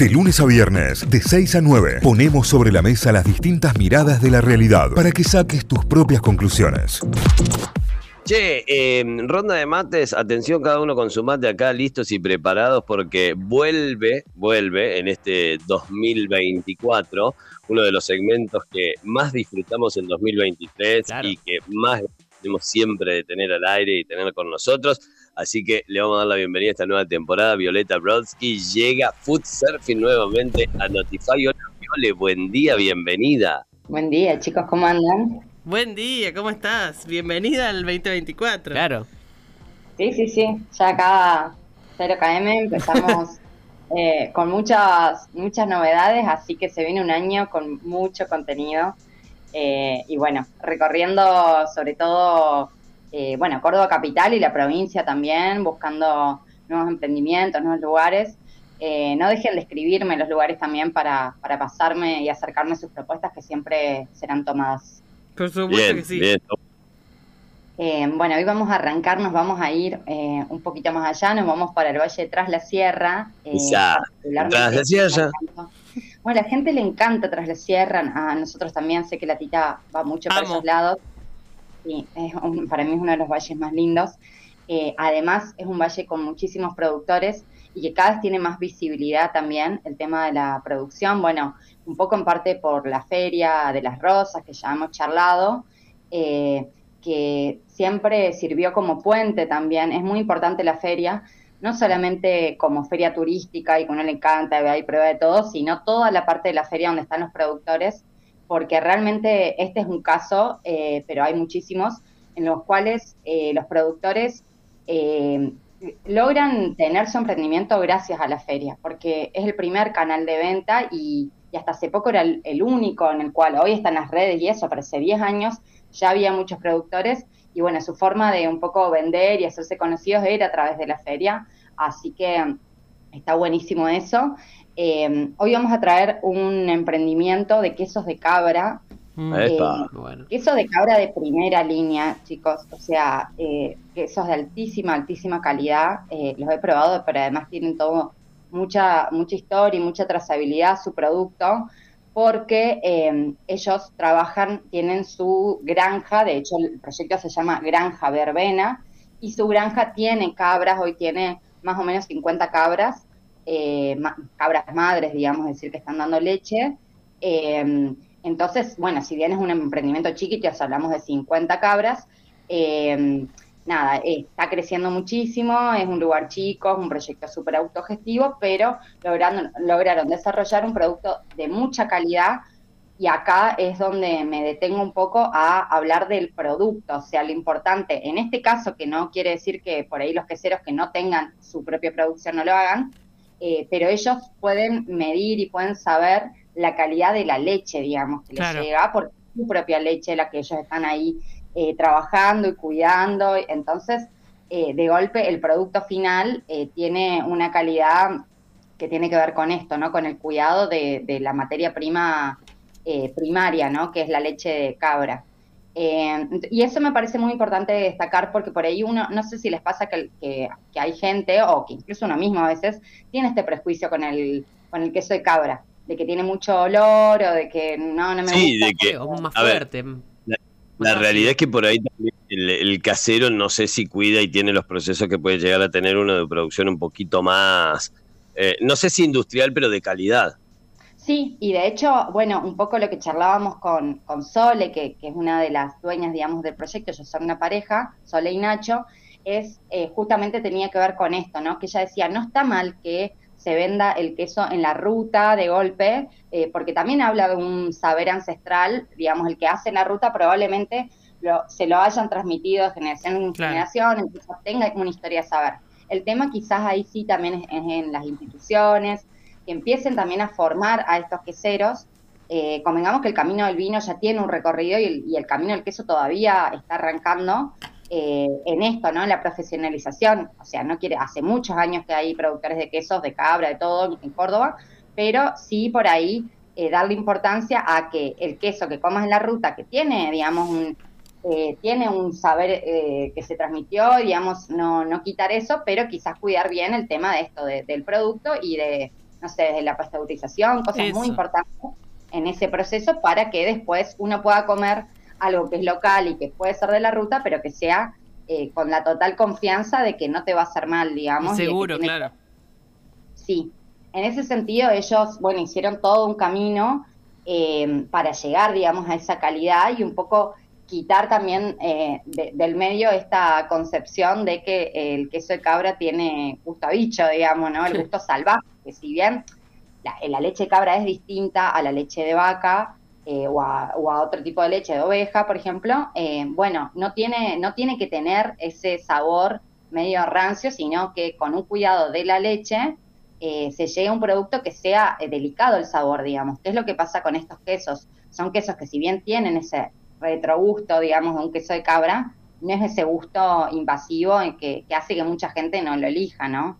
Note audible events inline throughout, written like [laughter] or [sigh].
De lunes a viernes, de 6 a 9, ponemos sobre la mesa las distintas miradas de la realidad para que saques tus propias conclusiones. Che, eh, ronda de mates, atención cada uno con su mate acá, listos y preparados porque vuelve, vuelve en este 2024, uno de los segmentos que más disfrutamos en 2023 y que más tenemos siempre de tener al aire y tener con nosotros. Así que le vamos a dar la bienvenida a esta nueva temporada. Violeta Brodsky llega Food Surfing nuevamente a Notify. Hola, Viole, buen día, bienvenida. Buen día, chicos, ¿cómo andan? Buen día, ¿cómo estás? Bienvenida al 2024. Claro. Sí, sí, sí. Ya acá 0KM empezamos [laughs] eh, con muchas, muchas novedades, así que se viene un año con mucho contenido. Eh, y bueno, recorriendo sobre todo, eh, bueno, Córdoba capital y la provincia también, buscando nuevos emprendimientos, nuevos lugares. no dejen de escribirme los lugares también para, para pasarme y acercarme sus propuestas que siempre serán tomadas. Por supuesto que sí. Eh, bueno, hoy vamos a arrancar, nos vamos a ir eh, un poquito más allá, nos vamos para el Valle de Tras la Sierra. Eh, Tras la Sierra. Bueno, a la gente le encanta Tras la Sierra, a nosotros también, sé que la tita va mucho para esos lados. Sí, para mí es uno de los valles más lindos. Eh, además, es un valle con muchísimos productores y que cada vez tiene más visibilidad también el tema de la producción. Bueno, un poco en parte por la feria de las rosas que ya hemos charlado, eh, que siempre sirvió como puente también. Es muy importante la feria, no solamente como feria turística y que uno le encanta, y prueba de todo, sino toda la parte de la feria donde están los productores, porque realmente este es un caso, eh, pero hay muchísimos, en los cuales eh, los productores logran tener su emprendimiento gracias a la feria, porque es el primer canal de venta y, hasta hace poco era el, único en el cual hoy están las redes y eso, pero hace 10 años ya había muchos productores y bueno, su forma de un poco vender y hacerse conocidos era a través de la feria, así que está buenísimo eso. Eh, hoy vamos a traer un emprendimiento de quesos de cabra. Mm. Eh, queso de cabra de primera línea, chicos, o sea, eh, quesos de altísima, altísima calidad, eh, los he probado, pero además tienen todo mucha, mucha historia y mucha trazabilidad su producto, porque eh, ellos trabajan, tienen su granja, de hecho el proyecto se llama Granja Verbena, y su granja tiene cabras, hoy tiene más o menos 50 cabras, cabras madres, digamos, decir, que están dando leche. Entonces, bueno, si bien es un emprendimiento chiquito, ya hablamos de 50 cabras, eh, nada, está creciendo muchísimo, es un lugar chico, es un proyecto súper autogestivo, pero lograron, lograron desarrollar un producto de mucha calidad y acá es donde me detengo un poco a hablar del producto, o sea, lo importante, en este caso, que no quiere decir que por ahí los queseros que no tengan su propia producción no lo hagan, eh, pero ellos pueden medir y pueden saber la calidad de la leche, digamos, que les llega, porque es su propia leche la que ellos están ahí eh, trabajando y cuidando. Entonces, eh, de golpe, el producto final eh, tiene una calidad que tiene que ver con esto, ¿no? Con el cuidado de, la materia prima primaria, ¿no? Que es la leche de cabra. Y eso me parece muy importante destacar porque por ahí uno, no sé si les pasa que, que, que, hay gente o que incluso uno mismo a veces tiene este prejuicio con el, con el queso de cabra de que tiene mucho olor o de que no, no me sí, gusta. de que, o más fuerte. la, realidad es que por ahí también el, casero no sé si cuida y tiene los procesos que puede llegar a tener uno de producción un poquito más, eh, no sé si industrial, pero de calidad. Sí, y de hecho, bueno, un poco lo que charlábamos con, con Sole, que, que, es una de las dueñas, digamos, del proyecto, ellos son una pareja, Sole y Nacho, es eh, justamente tenía que ver con esto, ¿no? Que ella decía, no está mal que se venda el queso en la ruta de golpe, eh, porque también habla de un saber ancestral, digamos, el que hace la ruta probablemente lo, se lo hayan transmitido de generación en generación, entonces tenga una historia a saber. El tema quizás ahí sí también es, en las instituciones, empiecen también a formar a estos queseros. Eh, convengamos que el camino del vino ya tiene un recorrido y el, camino del queso todavía está arrancando, eh, en esto, ¿no? En la profesionalización. O sea, no quiere, hace muchos años que hay productores de quesos, de cabra, de todo en Córdoba, pero sí por ahí eh, darle importancia a que el queso que comas en la ruta, que tiene, digamos, un, eh, tiene un saber que se transmitió, digamos, no, no quitar eso, pero quizás cuidar bien el tema de esto, del producto y de, no sé, desde la pasteurización, cosas muy importantes en ese proceso para que después uno pueda comer algo que es local y que puede ser de la ruta, pero que sea eh, con la total confianza de que no te va a hacer mal, digamos. Seguro, claro. Sí, en ese sentido ellos, bueno, hicieron todo un camino eh, para llegar, digamos, a esa calidad y un poco quitar también eh, del medio esta concepción de que el queso de cabra tiene gusto a bicho, digamos, ¿no? El gusto salvaje, que si bien la, leche de cabra es distinta a la leche de vaca eh, o, a, otro tipo de leche de oveja, por ejemplo, eh, bueno, no tiene, no tiene que tener ese sabor medio rancio, sino que con un cuidado de la leche se llegue a un producto que sea delicado el sabor, digamos. ¿Qué es lo que pasa con estos quesos? Son quesos que si bien tienen ese retrogusto, digamos, de un queso de cabra, no es ese gusto invasivo que, que hace que mucha gente no lo elija, ¿no?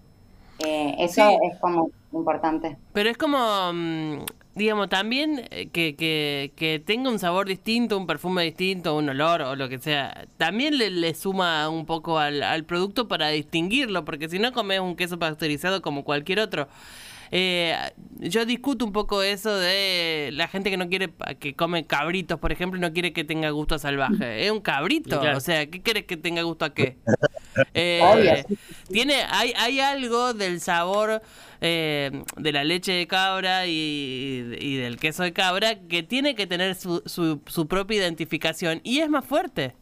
Eh, eso es como importante. Pero es como, mm, digamos, también eh, que, que, que, tenga un sabor distinto, un perfume distinto, un olor o lo que sea, también le, le suma un poco al, al producto para distinguirlo, porque si no comes un queso pasteurizado como cualquier otro. Eh, yo discuto un poco eso de la gente que no quiere, que come cabritos, por ejemplo, y no quiere que tenga gusto salvaje. Es un cabrito, o sea, ¿qué quieres que tenga gusto a qué? [laughs] Eh, tiene, hay, hay algo del sabor eh, de la leche de cabra y, y, del queso de cabra que tiene que tener su, su, su propia identificación y es más fuerte.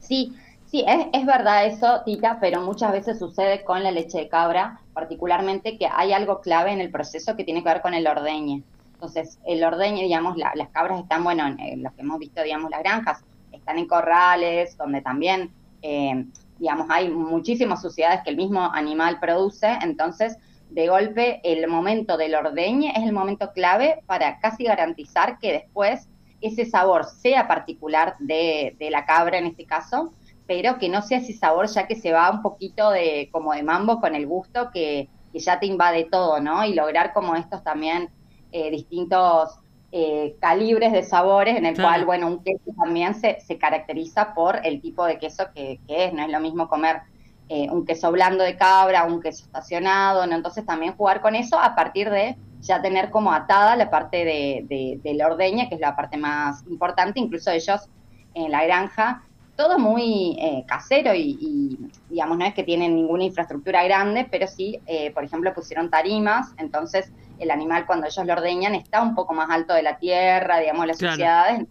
Sí, Sí, es, es, verdad eso, Tita, pero muchas veces sucede con la leche de cabra, particularmente que hay algo clave en el proceso que tiene que ver con el ordeñe. Entonces, el ordeñe, digamos, las cabras están, bueno, en, los que hemos visto, digamos, las granjas, están en corrales, donde también, eh, digamos, hay muchísimas suciedades que el mismo animal produce, entonces, de golpe, el momento del ordeñe es el momento clave para casi garantizar que después ese sabor sea particular de la cabra en este caso, pero que no sea ese sabor ya que se va un poquito de como de mambo con el gusto que, ya te invade todo, ¿no? Y lograr como estos también eh, distintos eh, calibres de sabores en el cual, bueno, un queso también se, se caracteriza por el tipo de queso que, es, no es lo mismo comer eh, un queso blando de cabra, un queso estacionado, ¿no? Entonces también jugar con eso a partir de ya tener como atada la parte de, de, de la ordeña, que es la parte más importante, incluso ellos en la granja todo muy eh, casero y, digamos, no es que tienen ninguna infraestructura grande, pero sí, eh, por ejemplo, pusieron tarimas, entonces el animal cuando ellos lo ordeñan está un poco más alto de la tierra, digamos, las sociedades,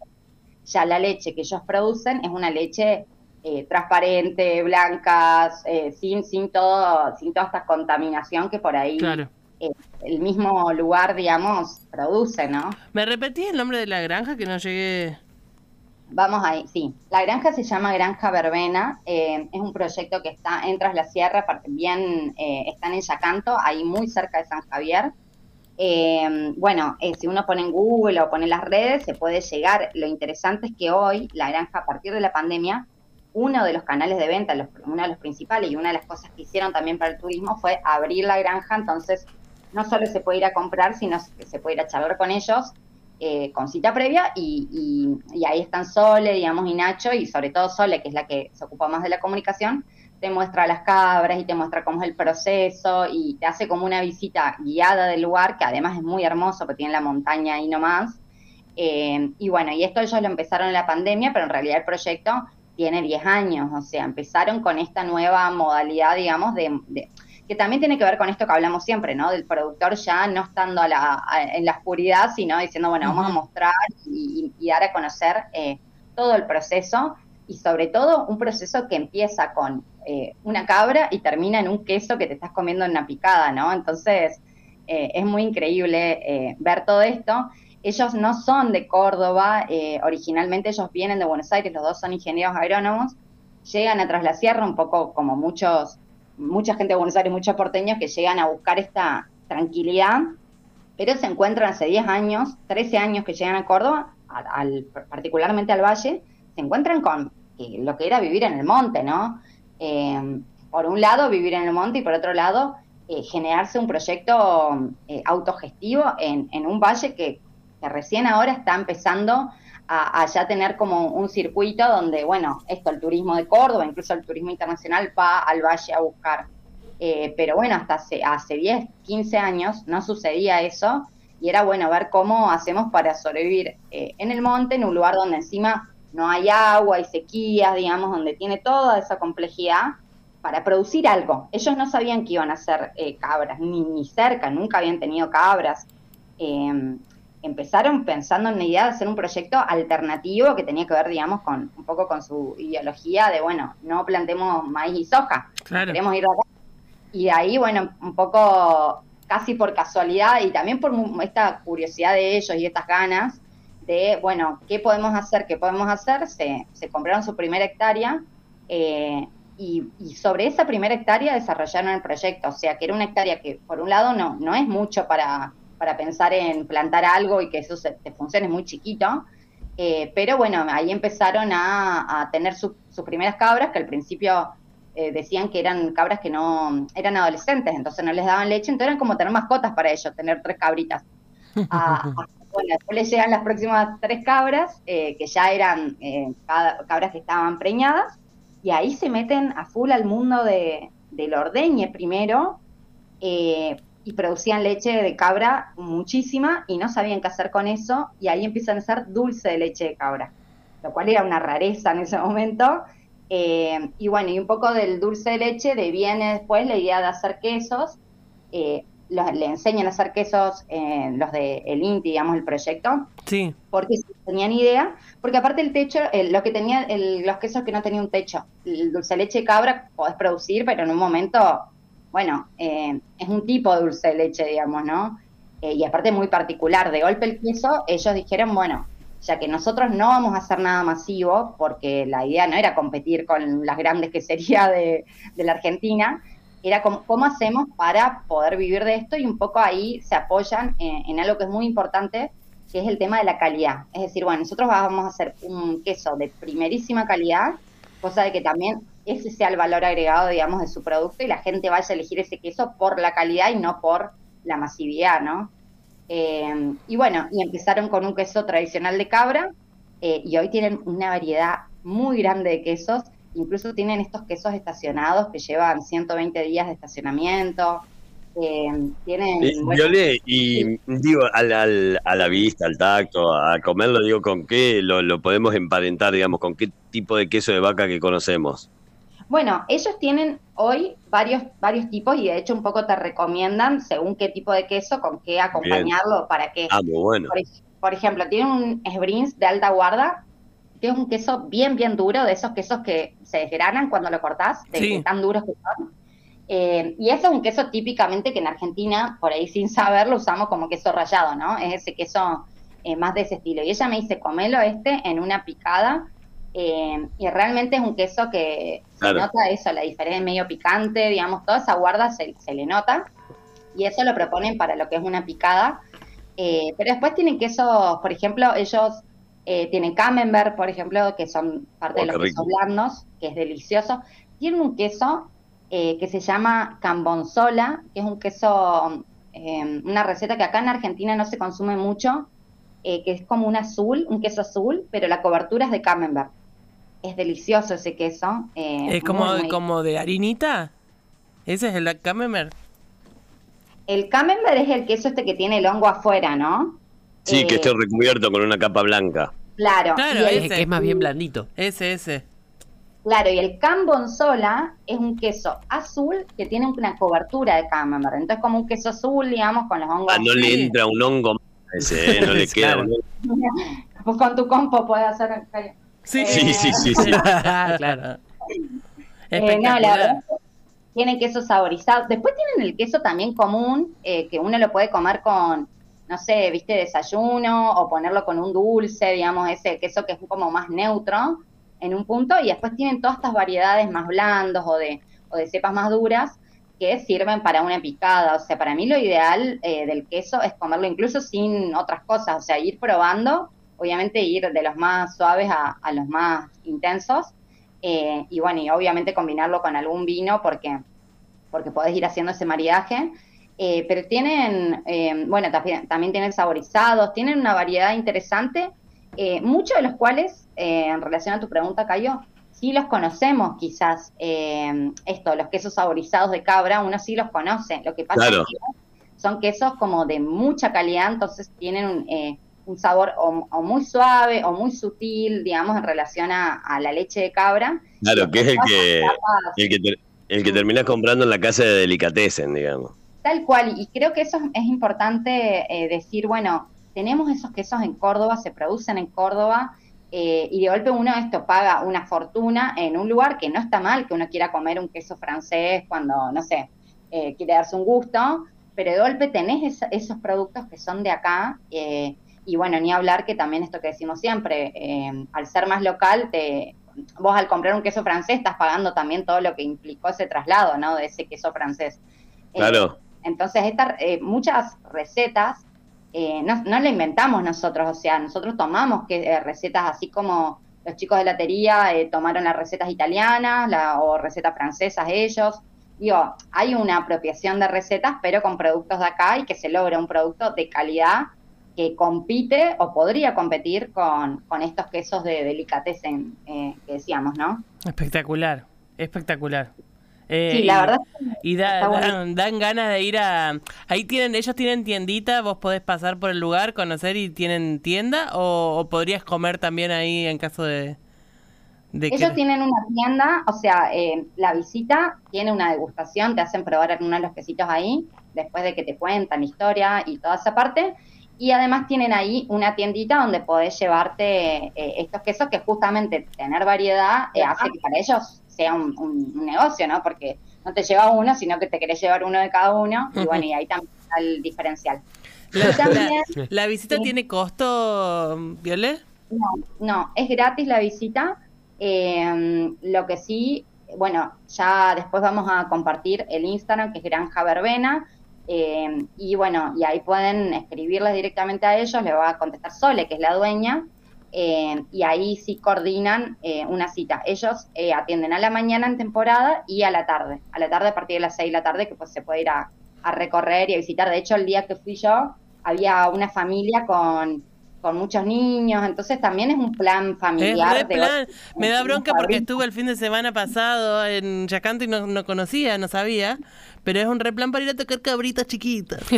ya la leche que ellos producen es una leche eh, transparente, blanca, sin, sin, todo, sin toda esta contaminación que por ahí... el mismo lugar, digamos, produce, ¿no? ¿Me repetí el nombre de la granja que no llegué? Vamos ahí, sí. La granja se llama Granja Verbena, eh, es un proyecto que está en Tras la Sierra, bien eh, están en Yacanto, ahí muy cerca de San Javier. Eh, bueno, si uno pone en Google o pone las redes, se puede llegar. Lo interesante es que hoy la granja, a partir de la pandemia, uno de los canales de venta, uno de los principales y una de las cosas que hicieron también para el turismo fue abrir la granja, entonces no solo se puede ir a comprar, sino que se puede ir a charlar con ellos eh, con cita previa y, ahí están Sole, digamos, y Nacho, y sobre todo Sole, que es la que se ocupa más de la comunicación, te muestra las cabras y te muestra cómo es el proceso y te hace como una visita guiada del lugar, que además es muy hermoso porque tiene la montaña ahí nomás. Eh, y bueno, y esto ellos lo empezaron en la pandemia, pero en realidad el proyecto tiene 10 años, o sea, empezaron con esta nueva modalidad, digamos, de que también tiene que ver con esto que hablamos siempre, ¿no? Del productor ya no estando a la, en la oscuridad, sino diciendo, bueno, vamos a mostrar y, dar a conocer eh, todo el proceso y sobre todo un proceso que empieza con eh, una cabra y termina en un queso que te estás comiendo en una picada, ¿no? Entonces, eh, es muy increíble ver todo esto. Ellos no son de Córdoba, originalmente ellos vienen de Buenos Aires, los dos son ingenieros agrónomos, llegan a Tras la Sierra un poco como muchos mucha gente de Buenos Aires, muchos porteños que llegan a buscar esta tranquilidad, pero se encuentran hace 10 años, 13 años que llegan a Córdoba, al, particularmente al Valle, se encuentran con lo que era vivir en el monte, ¿no? Eh, por un lado, vivir en el monte y por otro lado, eh, generarse un proyecto eh, autogestivo en, en, un valle que, que, recién ahora está empezando a, ya tener como un circuito donde, bueno, esto, el turismo de Córdoba, incluso el turismo internacional va al valle a buscar Eh, pero bueno, hasta hace, hace 10, 15 años no sucedía eso y era bueno ver cómo hacemos para sobrevivir eh, en el monte, en un lugar donde encima no hay agua y sequías, digamos, donde tiene toda esa complejidad para producir algo. Ellos no sabían que iban a ser eh, cabras, ni, ni cerca, nunca habían tenido cabras. Em, empezaron pensando en una idea de hacer un proyecto alternativo que tenía que ver, digamos, con un poco con su ideología de, bueno, no plantemos maíz y soja, queremos ir acá. Y ahí, bueno, un poco casi por casualidad y también por esta curiosidad de ellos y estas ganas de, bueno, ¿qué podemos hacer? ¿Qué podemos hacer? Se, se compraron su primera hectárea eh, y, sobre esa primera hectárea desarrollaron el proyecto. O sea, que era una hectárea que, por un lado, no, no es mucho para, para pensar en plantar algo y que eso se, te funcione, es muy chiquito. Eh, pero bueno, ahí empezaron a, tener sus primeras cabras, que al principio eh, decían que eran cabras que no eran adolescentes, entonces no les daban leche, entonces eran como tener mascotas para ellos, tener tres cabritas. [laughs] bueno, después les llegan las próximas tres cabras, eh, que ya eran cabras que estaban preñadas, y ahí se meten a full al mundo de, del ordeñe primero, y producían leche de cabra muchísima y no sabían qué hacer con eso y ahí empiezan a hacer dulce de leche de cabra, lo cual era una rareza en ese momento. Eh, y bueno, y un poco del dulce de leche de viene después la idea de hacer quesos. Eh, le enseñan a hacer quesos eh, los de el INTI, digamos, el proyecto. Sí. Porque tenían idea, porque aparte el techo, lo que tenía, los quesos que no tenían un techo, el dulce de leche de cabra podés producir, pero en un momento bueno, eh, es un tipo de dulce de leche, digamos, ¿no? Eh, y aparte muy particular. De golpe el queso, ellos dijeron, bueno, ya que nosotros no vamos a hacer nada masivo, porque la idea no era competir con las grandes queserías de, de la Argentina, era cómo, hacemos para poder vivir de esto y un poco ahí se apoyan en, en, algo que es muy importante, que es el tema de la calidad. Es decir, bueno, nosotros vamos a hacer un queso de primerísima calidad, cosa de que también ese sea el valor agregado, digamos, de su producto y la gente vaya a elegir ese queso por la calidad y no por la masividad, ¿no? Eh, y bueno, y empezaron con un queso tradicional de cabra eh, y hoy tienen una variedad muy grande de quesos, incluso tienen estos quesos estacionados que llevan 120 días de estacionamiento. Eh, tienen, y digo, al, a la vista, al tacto, a comerlo, digo, ¿con qué lo, lo podemos emparentar, digamos, con qué tipo de queso de vaca que conocemos? Bueno, ellos tienen hoy varios, varios tipos y de hecho un poco te recomiendan según qué tipo de queso, con qué acompañarlo, para qué. Ah, muy bueno. Por, ejemplo, tienen un Sbrins de alta guarda, que es un queso bien, bien duro, de esos quesos que se desgranan cuando lo cortás, de tan duros que son. Eh, y eso es un queso típicamente que en Argentina, por ahí sin saberlo, usamos como queso rallado, ¿no? Es ese queso eh, más de ese estilo. Y ella me dice, comelo este en una picada eh, y realmente es un queso que se nota eso, la diferencia medio picante, digamos, toda esa guarda se, le nota. Y eso lo proponen para lo que es una picada. Eh, pero después tienen quesos, por ejemplo, ellos eh, tienen camembert, por ejemplo, que son parte de oh, los quesos blandos, que es delicioso. Tienen un queso que se llama cambonzola, que es un queso, una receta que acá en Argentina no se consume mucho, que es como un azul, un queso azul, pero la cobertura es de camembert es delicioso ese queso. Eh, ¿Es como, como de harinita? ¿Ese es el camembert? El camembert es el queso este que tiene el hongo afuera, ¿no? Sí, que eh, esté recubierto con una capa blanca. Claro. Claro, ese. que es más bien blandito. Ese, ese. Claro, y el cambonzola es un queso azul que tiene una cobertura de camembert. Entonces, como un queso azul, digamos, con los hongos. Ah, no le entra un hongo ese, ¿eh? no le [laughs] queda. [laughs] pues con tu compo puedes hacer Sí, sí, sí, sí, sí. [laughs] claro. Eh, no, la verdad, tienen queso saborizado. Después tienen el queso también común, eh, que uno lo puede comer con, no sé, viste, desayuno o ponerlo con un dulce, digamos, ese queso que es como más neutro en un punto. Y después tienen todas estas variedades más blandos o de, o de cepas más duras que sirven para una picada. O sea, para mí lo ideal eh, del queso es comerlo incluso sin otras cosas, o sea, ir probando obviamente ir de los más suaves a, los más intensos. Eh, y bueno, y obviamente combinarlo con algún vino porque, porque podés ir haciendo ese maridaje. Eh, pero tienen, eh, bueno, también, también tienen saborizados, tienen una variedad interesante, muchos de los cuales, en relación a tu pregunta, Cayo, sí los conocemos quizás, eh, esto, los quesos saborizados de cabra, uno sí los conoce. Lo que pasa es que son quesos como de mucha calidad, entonces tienen un, sabor o, muy suave o muy sutil, digamos, en relación a, la leche de cabra. Claro, que es el que, el que, el que terminas comprando en la casa de delicatessen, digamos. Tal cual, y creo que eso es importante eh, decir, bueno, tenemos esos quesos en Córdoba, se producen en Córdoba, eh, y de golpe uno esto paga una fortuna en un lugar que no está mal que uno quiera comer un queso francés cuando, no sé, eh, quiere darse un gusto, pero de golpe tenés esos productos que son de acá, eh, y bueno, ni hablar que también esto que decimos siempre, al ser más local, te, vos al comprar un queso francés estás pagando también todo lo que implicó ese traslado, ¿no? De ese queso francés. Claro. entonces, estas, muchas recetas eh, no, no la inventamos nosotros, o sea, nosotros tomamos que, eh, recetas así como los chicos de la tería eh, tomaron las recetas italianas o recetas francesas ellos. Digo, hay una apropiación de recetas, pero con productos de acá y que se logra un producto de calidad que compite o podría competir con, con estos quesos de delicatessen que decíamos, ¿no? Espectacular, espectacular. Eh, sí, la verdad. Y dan, ganas de ir a... Ahí tienen, ellos tienen tiendita, vos podés pasar por el lugar, conocer y tienen tienda o, podrías comer también ahí en caso de... ellos tienen una tienda, o sea, eh, la visita tiene una degustación, te hacen probar algunos de los quesitos ahí, después de que te cuentan la historia y toda esa parte. Y además tienen ahí una tiendita donde podés llevarte eh, estos quesos que justamente tener variedad hace que para ellos sea un, negocio, ¿no? Porque no te lleva uno, sino que te querés llevar uno de cada uno, y bueno, y ahí también está el diferencial. La, visita [laughs] tiene costo, Viole? No, no, es gratis la visita. Em, lo que sí, bueno, ya después vamos a compartir el Instagram, que es Granja Verbena, em, y bueno, y ahí pueden escribirles directamente a ellos, le va a contestar Sole, que es la dueña, eh, y ahí sí coordinan eh, una cita. Ellos eh, atienden a la mañana en temporada y a la tarde. A la tarde a partir de las 6 de la tarde que pues se puede ir a, recorrer y a visitar. De hecho, el día que fui yo había una familia con, muchos niños, entonces también es un plan familiar. Me da bronca porque estuve el fin de semana pasado en Yacanto y no, no conocía, no sabía, pero es un replan para ir a tocar cabritas chiquitas. [laughs]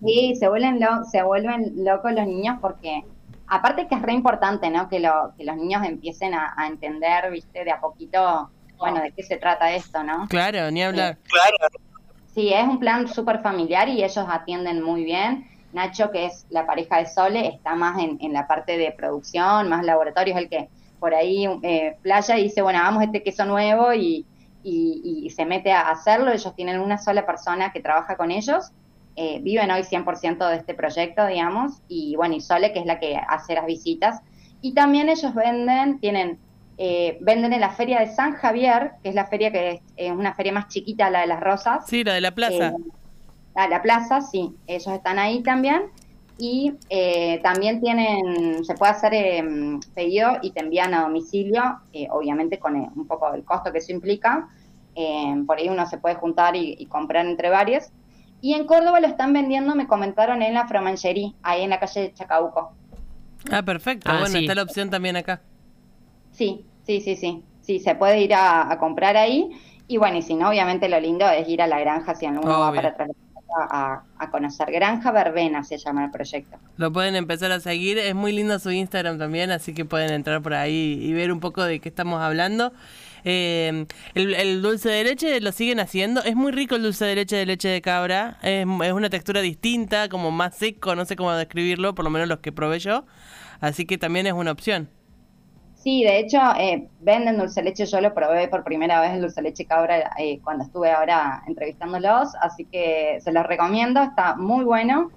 Sí, se vuelven, se vuelven locos los niños porque aparte que es re importante, ¿no? Que, lo, que los niños empiecen a, entender, viste, de a poquito, bueno, de qué se trata esto, ¿no? Claro, ni hablar. claro. Sí, es un plan súper familiar y ellos atienden muy bien. Nacho, que es la pareja de Sole, está más en, en la parte de producción, más laboratorio, es el que por ahí eh, playa y dice, bueno, vamos este queso nuevo y, y, y se mete a hacerlo. Ellos tienen una sola persona que trabaja con ellos eh, viven hoy 100% de este proyecto, digamos, y bueno, y Sole, que es la que hace las visitas. Y también ellos venden, tienen, eh, venden en la feria de San Javier, que es la feria que es, una feria más chiquita, la de las rosas. Sí, la de la plaza. Eh, la la plaza, sí, ellos están ahí también. Y también tienen, se puede hacer pedido y te envían a domicilio, obviamente con un poco el costo que eso implica. Por ahí uno se puede juntar y, y comprar entre varios y en Córdoba lo están vendiendo, me comentaron, en la Fromangerie, ahí en la calle de Chacabuco. Ah, perfecto. Ah, bueno, está la opción también acá. Sí, sí, sí, sí. Sí, se puede ir a, comprar ahí. Y bueno, y si no, obviamente lo lindo es ir a la granja si uno va para atrás a, a, conocer. Granja Verbena se llama el proyecto. Lo pueden empezar a seguir. Es muy lindo su Instagram también, así que pueden entrar por ahí y ver un poco de qué estamos hablando. Eh, el, dulce de leche lo siguen haciendo. Es muy rico el dulce de leche de leche de cabra. Es, una textura distinta, como más seco, no sé cómo describirlo, por lo menos los que probé yo. Así que también es una opción. Sí, de hecho, eh, venden dulce de leche. Yo lo probé por primera vez el dulce de leche cabra eh, cuando estuve ahora entrevistándolos. Así que se los recomiendo, está muy bueno.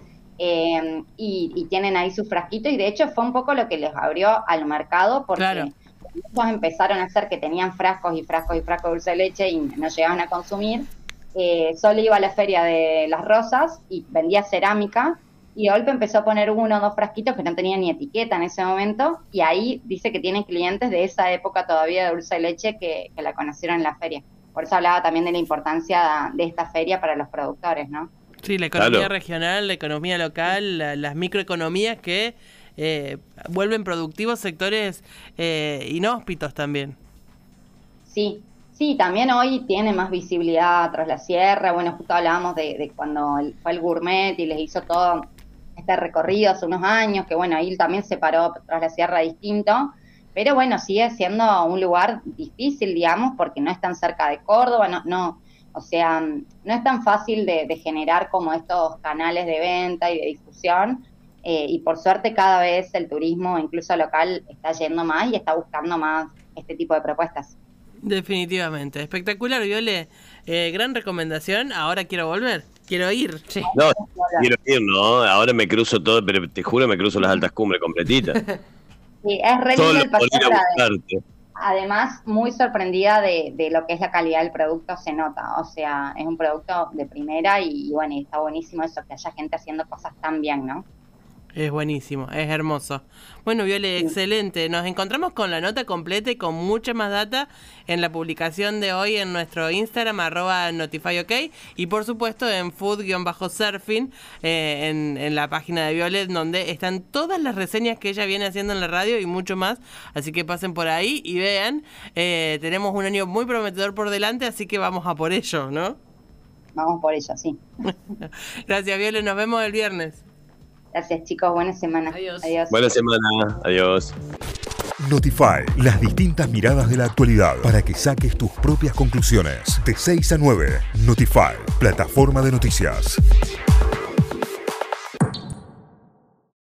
Eh, y, tienen ahí su frasquito. Y de hecho, fue un poco lo que les abrió al mercado porque muchos empezaron a hacer que tenían frascos y frascos y frascos de dulce de leche y no llegaban a consumir, eh, solo iba a la feria de las rosas y vendía cerámica y de golpe empezó a poner uno o dos frasquitos que no tenían ni etiqueta en ese momento y ahí dice que tienen clientes de esa época todavía de dulce de leche que, la conocieron en la feria. Por eso hablaba también de la importancia de esta feria para los productores, ¿no? Sí, la economía regional, la economía local, las microeconomías que eh, vuelven productivos sectores eh, inhóspitos también. Sí, sí, también hoy tiene más visibilidad tras la sierra. Bueno, justo hablábamos de, cuando fue el gourmet y les hizo todo este recorrido hace unos años, que bueno, ahí también se paró tras la sierra distinto. Pero bueno, sigue siendo un lugar difícil, digamos, porque no es tan cerca de Córdoba, no, no, o sea, no es tan fácil de, generar como estos canales de venta y de difusión. Eh, y por suerte cada vez el turismo, incluso local, está yendo más y está buscando más este tipo de propuestas. Definitivamente. Espectacular, Viole. Eh, gran recomendación. Ahora quiero volver. Quiero ir. [laughs] No, quiero ir, ¿no? Ahora me cruzo todo, pero te juro me cruzo las altas cumbres completitas. [laughs] sí, es re lindo el Además, muy sorprendida de, de, lo que es la calidad del producto, se nota. O sea, es un producto de primera y, bueno, y está buenísimo eso, que haya gente haciendo cosas tan bien, ¿no? Es buenísimo, es hermoso. Bueno, Viole, excelente. Nos encontramos con la nota completa y con mucha más data en la publicación de hoy en nuestro Instagram, arroba notifyok, y por supuesto en food-surfing, eh, en, en, la página de Violet, donde están todas las reseñas que ella viene haciendo en la radio y mucho más. Así que pasen por ahí y vean. Eh, tenemos un año muy prometedor por delante, así que vamos a por ello, ¿no? Vamos por ello, sí. [laughs] Gracias, Violet. Nos vemos el viernes. Gracias, chicos. Buena semana. Adiós. Buena semana. Adiós. Notify, las distintas miradas de la actualidad para que saques tus propias conclusiones. De 6 a 9, Notify, plataforma de noticias.